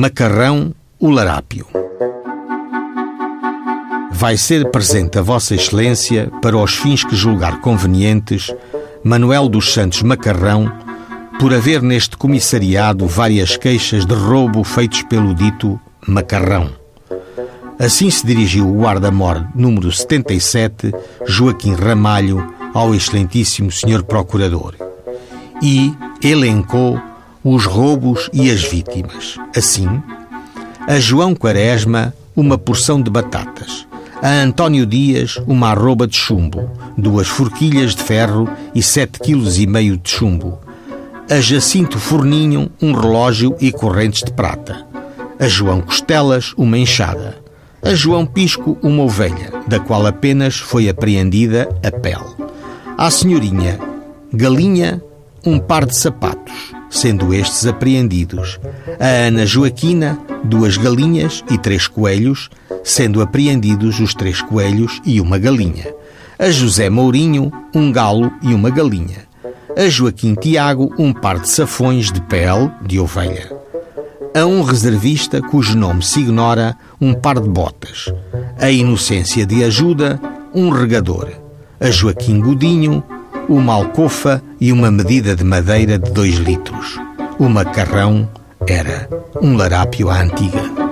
Macarrão, o larápio. Vai ser presente a Vossa Excelência, para os fins que julgar convenientes, Manuel dos Santos Macarrão, por haver neste comissariado várias queixas de roubo feitos pelo dito Macarrão. Assim se dirigiu o guarda-mor número 77, Joaquim Ramalho, ao excelentíssimo Sr. Procurador. E elencou os roubos e as vítimas. Assim, a João Quaresma, uma porção de batatas. A António Dias, uma arroba de chumbo, duas forquilhas de ferro e sete quilos e meio de chumbo. A Jacinto Forninho, um relógio e correntes de prata. A João Costelas, uma enxada. A João Pisco, uma ovelha, da qual apenas foi apreendida a pele. À senhorinha Galinha, um par de sapatos sendo estes apreendidos. A Ana Joaquina, duas galinhas e três coelhos, sendo apreendidos os três coelhos e uma galinha. A José Mourinho, um galo e uma galinha. A Joaquim Tiago, um par de safões de pele de ovelha. A um reservista cujo nome se ignora, um par de botas. A Inocência de Ajuda, um regador. A Joaquim Godinho, uma alcofa e uma medida de madeira de dois litros. O macarrão era um larápio à antiga.